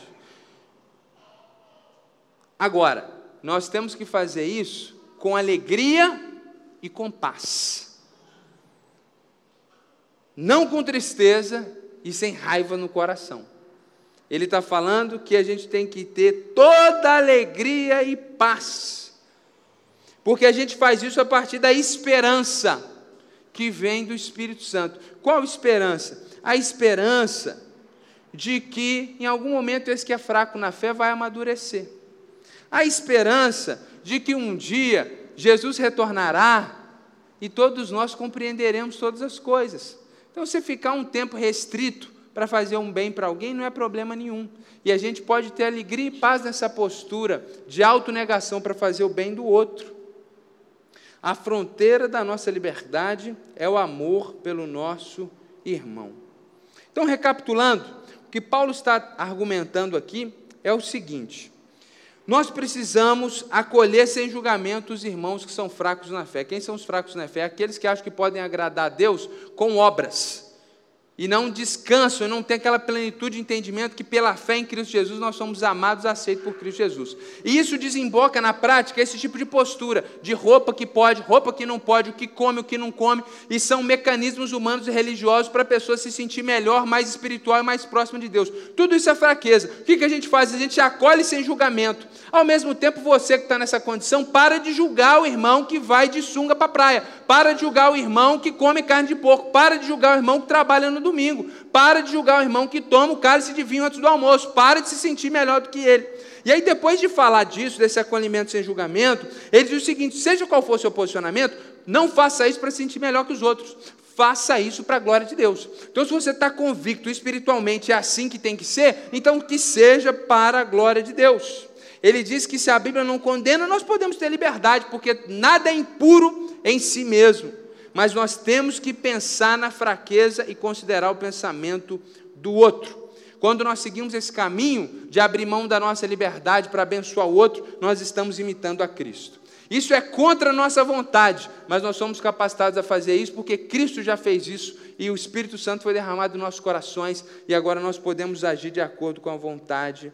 Agora, nós temos que fazer isso com alegria e com paz. Não com tristeza e sem raiva no coração. Ele está falando que a gente tem que ter toda alegria e paz. Porque a gente faz isso a partir da esperança que vem do Espírito Santo. Qual esperança? A esperança de que em algum momento esse que é fraco na fé vai amadurecer. A esperança de que um dia Jesus retornará e todos nós compreenderemos todas as coisas. Então, se ficar um tempo restrito para fazer um bem para alguém, não é problema nenhum. E a gente pode ter alegria e paz nessa postura de autonegação para fazer o bem do outro. A fronteira da nossa liberdade é o amor pelo nosso irmão. Então, recapitulando, o que Paulo está argumentando aqui é o seguinte: nós precisamos acolher sem julgamento os irmãos que são fracos na fé. Quem são os fracos na fé? Aqueles que acham que podem agradar a Deus com obras e não descansam, e não têm aquela plenitude de entendimento que pela fé em Cristo Jesus nós somos amados, aceitos por Cristo Jesus. E isso desemboca na prática esse tipo de postura, de roupa que pode, roupa que não pode, o que come, o que não come, e são mecanismos humanos e religiosos para a pessoa se sentir melhor, mais espiritual e mais próxima de Deus. Tudo isso é fraqueza. O que, que a gente faz? A gente acolhe sem julgamento. Ao mesmo tempo, você que está nessa condição, para de julgar o irmão que vai de sunga para a praia, para de julgar o irmão que come carne de porco, para de julgar o irmão que trabalha no domingo. Para de julgar o irmão que toma o cálice de vinho antes do almoço. Para de se sentir melhor do que ele. E aí, depois de falar disso, desse acolhimento sem julgamento, ele diz o seguinte: seja qual for o seu posicionamento, não faça isso para se sentir melhor que os outros. Faça isso para a glória de Deus. Então, se você está convicto espiritualmente é assim que tem que ser, então que seja para a glória de Deus. Ele diz que se a Bíblia não condena, nós podemos ter liberdade, porque nada é impuro em si mesmo mas nós temos que pensar na fraqueza e considerar o pensamento do outro. Quando nós seguimos esse caminho de abrir mão da nossa liberdade para abençoar o outro, nós estamos imitando a Cristo. Isso é contra a nossa vontade, mas nós somos capacitados a fazer isso porque Cristo já fez isso e o Espírito Santo foi derramado nos nossos corações e agora nós podemos agir de acordo com a vontade de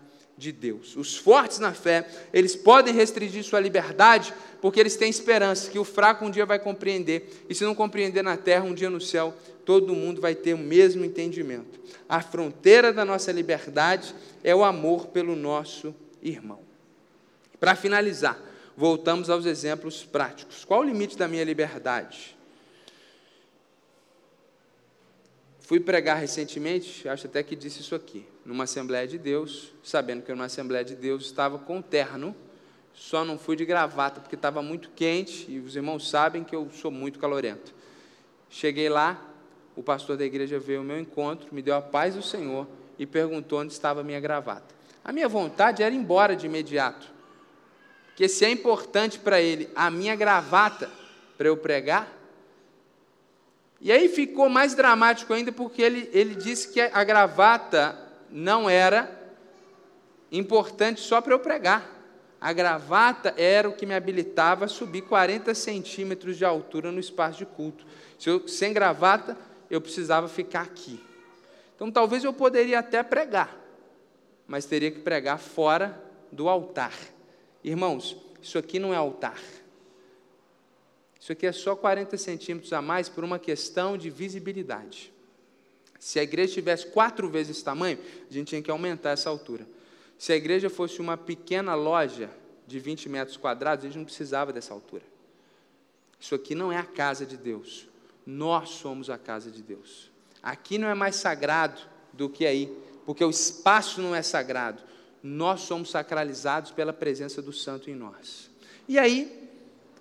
Deus. Os fortes na fé, eles podem restringir sua liberdade porque eles têm esperança que o fraco um dia vai compreender, e se não compreender na terra, um dia no céu, todo mundo vai ter o mesmo entendimento. A fronteira da nossa liberdade é o amor pelo nosso irmão. Para finalizar, voltamos aos exemplos práticos. Qual o limite da minha liberdade? fui pregar recentemente, acho até que disse isso aqui, numa Assembleia de Deus, sabendo que eu numa Assembleia de Deus estava com terno, só não fui de gravata porque estava muito quente e os irmãos sabem que eu sou muito calorento. Cheguei lá, o pastor da igreja veio ao meu encontro, me deu a paz do Senhor e perguntou onde estava a minha gravata. A minha vontade era ir embora de imediato, porque se é importante para ele a minha gravata para eu pregar, e aí ficou mais dramático ainda porque ele, ele disse que a gravata não era importante só para eu pregar. A gravata era o que me habilitava a subir 40 centímetros de altura no espaço de culto. Se eu, sem gravata, eu precisava ficar aqui. Então talvez eu poderia até pregar, mas teria que pregar fora do altar. Irmãos, isso aqui não é altar. Isso aqui é só 40 centímetros a mais por uma questão de visibilidade. Se a igreja tivesse quatro vezes esse tamanho, a gente tinha que aumentar essa altura. Se a igreja fosse uma pequena loja de 20 metros quadrados, a gente não precisava dessa altura. Isso aqui não é a casa de Deus. Nós somos a casa de Deus. Aqui não é mais sagrado do que aí, porque o espaço não é sagrado. Nós somos sacralizados pela presença do Santo em nós. E aí,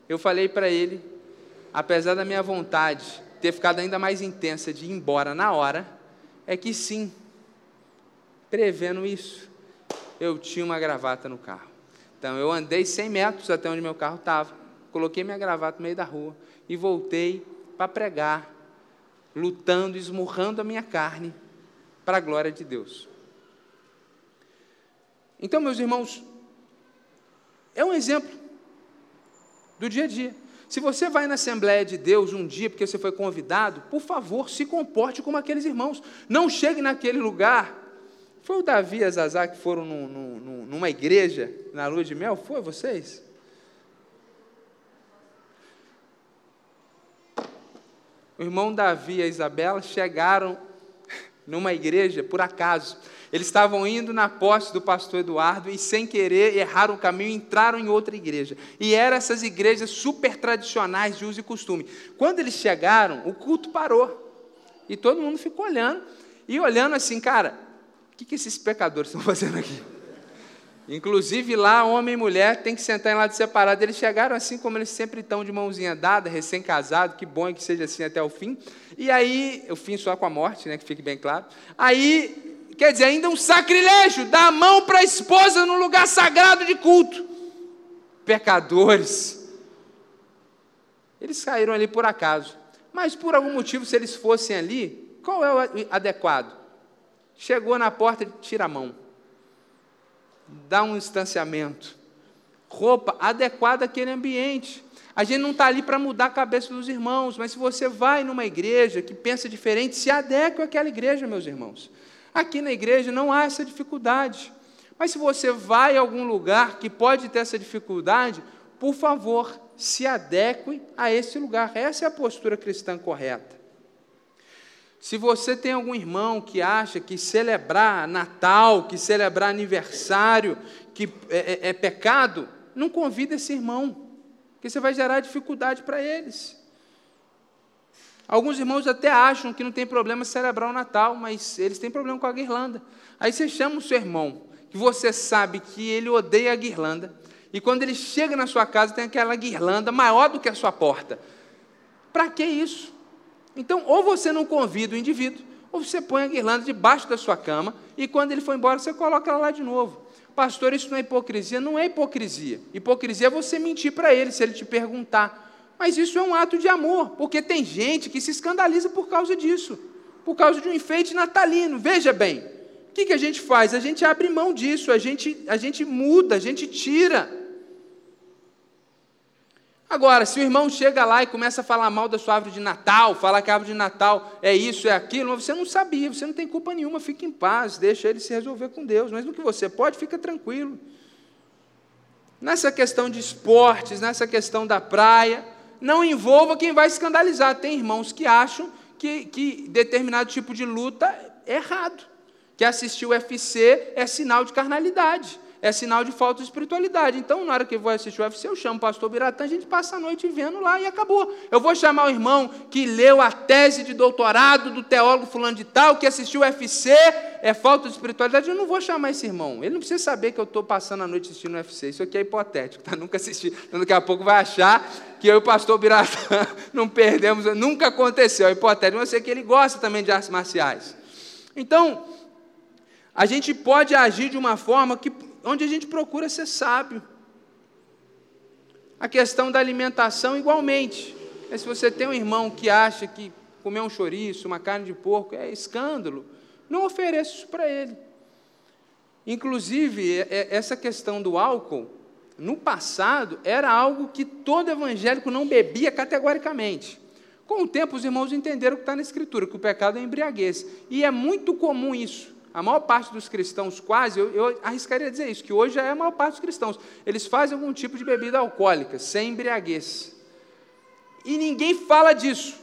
eu falei para ele apesar da minha vontade ter ficado ainda mais intensa de ir embora na hora, é que sim, prevendo isso, eu tinha uma gravata no carro. Então eu andei 100 metros até onde meu carro estava, coloquei minha gravata no meio da rua e voltei para pregar, lutando, esmurrando a minha carne para a glória de Deus. Então, meus irmãos, é um exemplo do dia a dia. Se você vai na Assembleia de Deus um dia porque você foi convidado, por favor, se comporte como aqueles irmãos. Não chegue naquele lugar. Foi o Davi e a Zazá que foram num, num, numa igreja na lua de mel? Foi vocês? O irmão Davi e a Isabela chegaram numa igreja por acaso. Eles estavam indo na posse do pastor Eduardo e, sem querer, erraram o caminho e entraram em outra igreja. E eram essas igrejas super tradicionais de uso e costume. Quando eles chegaram, o culto parou. E todo mundo ficou olhando. E olhando assim, cara, o que, que esses pecadores estão fazendo aqui? Inclusive lá, homem e mulher tem que sentar em lado separado. Eles chegaram assim como eles sempre estão, de mãozinha dada, recém-casado, que bom que seja assim até o fim. E aí, o fim só com a morte, né, que fique bem claro. Aí quer dizer, ainda um sacrilégio, dar a mão para a esposa no lugar sagrado de culto. Pecadores. Eles caíram ali por acaso. Mas por algum motivo, se eles fossem ali, qual é o adequado? Chegou na porta, tira a mão. Dá um distanciamento. Roupa adequada àquele ambiente. A gente não está ali para mudar a cabeça dos irmãos, mas se você vai numa igreja que pensa diferente, se adeque àquela igreja, meus irmãos. Aqui na igreja não há essa dificuldade. Mas se você vai a algum lugar que pode ter essa dificuldade, por favor, se adeque a esse lugar. Essa é a postura cristã correta. Se você tem algum irmão que acha que celebrar Natal, que celebrar aniversário, que é, é, é pecado, não convida esse irmão, porque você vai gerar dificuldade para eles. Alguns irmãos até acham que não tem problema celebrar o Natal, mas eles têm problema com a guirlanda. Aí você chama o seu irmão, que você sabe que ele odeia a guirlanda, e quando ele chega na sua casa tem aquela guirlanda maior do que a sua porta. Para que isso? Então, ou você não convida o indivíduo, ou você põe a guirlanda debaixo da sua cama, e quando ele for embora, você coloca ela lá de novo. Pastor, isso não é hipocrisia? Não é hipocrisia. Hipocrisia é você mentir para ele, se ele te perguntar. Mas isso é um ato de amor, porque tem gente que se escandaliza por causa disso, por causa de um enfeite natalino. Veja bem, o que, que a gente faz? A gente abre mão disso, a gente, a gente muda, a gente tira. Agora, se o irmão chega lá e começa a falar mal da sua árvore de Natal, falar que a árvore de Natal é isso, é aquilo, você não sabia, você não tem culpa nenhuma, fique em paz, deixa ele se resolver com Deus. Mas no que você pode, fica tranquilo. Nessa questão de esportes, nessa questão da praia, não envolva quem vai escandalizar. Tem irmãos que acham que, que determinado tipo de luta é errado, que assistir o UFC é sinal de carnalidade. É sinal de falta de espiritualidade. Então, na hora que eu vou assistir o UFC, eu chamo o pastor Biratã, a gente passa a noite vendo lá e acabou. Eu vou chamar o irmão que leu a tese de doutorado do teólogo fulano de tal, que assistiu o UFC, é falta de espiritualidade. Eu não vou chamar esse irmão. Ele não precisa saber que eu estou passando a noite assistindo o UFC. Isso aqui é hipotético, tá? Nunca assisti. Então, daqui a pouco vai achar que eu e o pastor Biratã não perdemos. Nunca aconteceu, é hipotético. Eu sei que ele gosta também de artes marciais. Então, a gente pode agir de uma forma que onde a gente procura ser sábio. A questão da alimentação, igualmente. É se você tem um irmão que acha que comer um chouriço, uma carne de porco é escândalo, não ofereça isso para ele. Inclusive, é, é, essa questão do álcool, no passado, era algo que todo evangélico não bebia categoricamente. Com o tempo, os irmãos entenderam o que está na Escritura, que o pecado é embriaguez. E é muito comum isso a maior parte dos cristãos, quase, eu, eu arriscaria dizer isso, que hoje é a maior parte dos cristãos, eles fazem algum tipo de bebida alcoólica, sem embriaguez. E ninguém fala disso.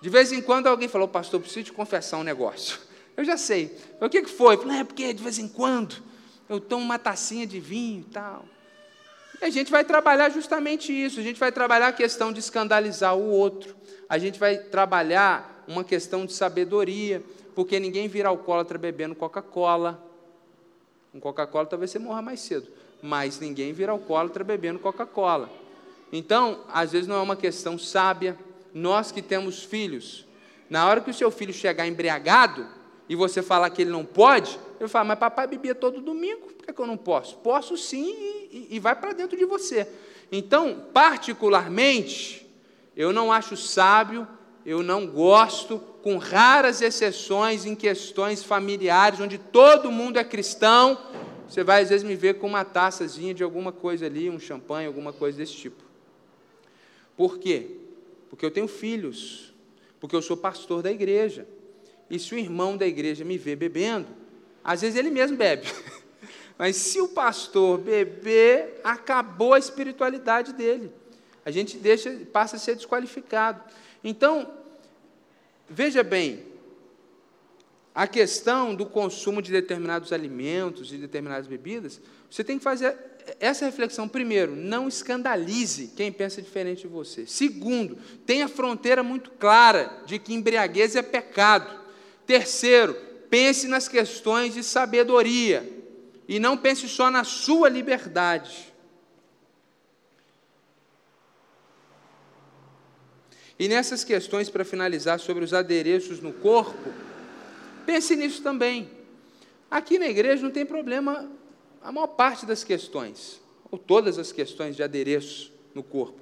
De vez em quando alguém falou, pastor, preciso te confessar um negócio. Eu já sei. O que, que foi? Falei, é porque de vez em quando eu tomo uma tacinha de vinho e tal. E a gente vai trabalhar justamente isso. A gente vai trabalhar a questão de escandalizar o outro. A gente vai trabalhar uma questão de sabedoria porque ninguém vira alcoólatra bebendo Coca-Cola. Com Coca-Cola talvez você morra mais cedo, mas ninguém vira alcoólatra bebendo Coca-Cola. Então, às vezes não é uma questão sábia. Nós que temos filhos, na hora que o seu filho chegar embriagado e você falar que ele não pode, ele fala, mas papai bebia todo domingo, por que, que eu não posso? Posso sim e, e vai para dentro de você. Então, particularmente, eu não acho sábio, eu não gosto com raras exceções em questões familiares, onde todo mundo é cristão, você vai às vezes me ver com uma taçazinha de alguma coisa ali, um champanhe, alguma coisa desse tipo. Por quê? Porque eu tenho filhos, porque eu sou pastor da igreja. E se o irmão da igreja me vê bebendo, às vezes ele mesmo bebe. Mas se o pastor beber, acabou a espiritualidade dele. A gente deixa, passa a ser desqualificado. Então, Veja bem, a questão do consumo de determinados alimentos e determinadas bebidas, você tem que fazer essa reflexão. Primeiro, não escandalize quem pensa diferente de você. Segundo, tenha fronteira muito clara de que embriaguez é pecado. Terceiro, pense nas questões de sabedoria e não pense só na sua liberdade. E nessas questões, para finalizar, sobre os adereços no corpo, pense nisso também. Aqui na igreja não tem problema a maior parte das questões, ou todas as questões de adereço no corpo.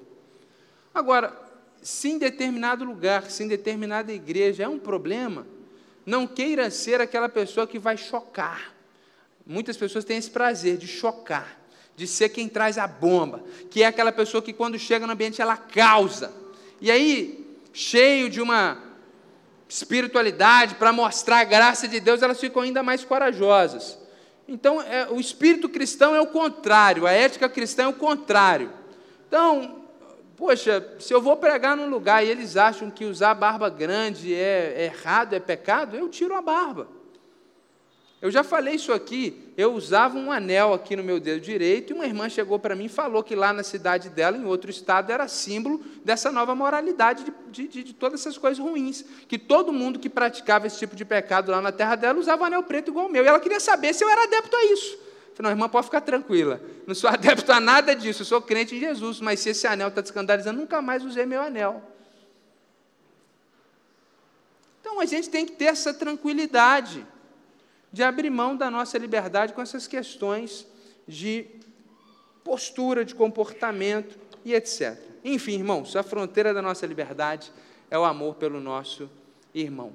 Agora, se em determinado lugar, se em determinada igreja é um problema, não queira ser aquela pessoa que vai chocar. Muitas pessoas têm esse prazer de chocar, de ser quem traz a bomba, que é aquela pessoa que quando chega no ambiente ela causa. E aí, cheio de uma espiritualidade para mostrar a graça de Deus, elas ficam ainda mais corajosas. Então, é, o espírito cristão é o contrário, a ética cristã é o contrário. Então, poxa, se eu vou pregar num lugar e eles acham que usar barba grande é, é errado, é pecado, eu tiro a barba. Eu já falei isso aqui, eu usava um anel aqui no meu dedo direito e uma irmã chegou para mim e falou que lá na cidade dela, em outro estado, era símbolo dessa nova moralidade de, de, de todas essas coisas ruins. Que todo mundo que praticava esse tipo de pecado lá na terra dela usava anel preto igual o meu. E ela queria saber se eu era adepto a isso. Eu falei, não, irmã, pode ficar tranquila. Não sou adepto a nada disso, eu sou crente em Jesus, mas se esse anel está te escandalizando, nunca mais usei meu anel. Então a gente tem que ter essa tranquilidade de abrir mão da nossa liberdade com essas questões de postura, de comportamento e etc. Enfim, irmãos, a fronteira da nossa liberdade é o amor pelo nosso irmão.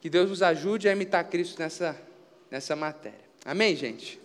Que Deus nos ajude a imitar Cristo nessa, nessa matéria. Amém, gente?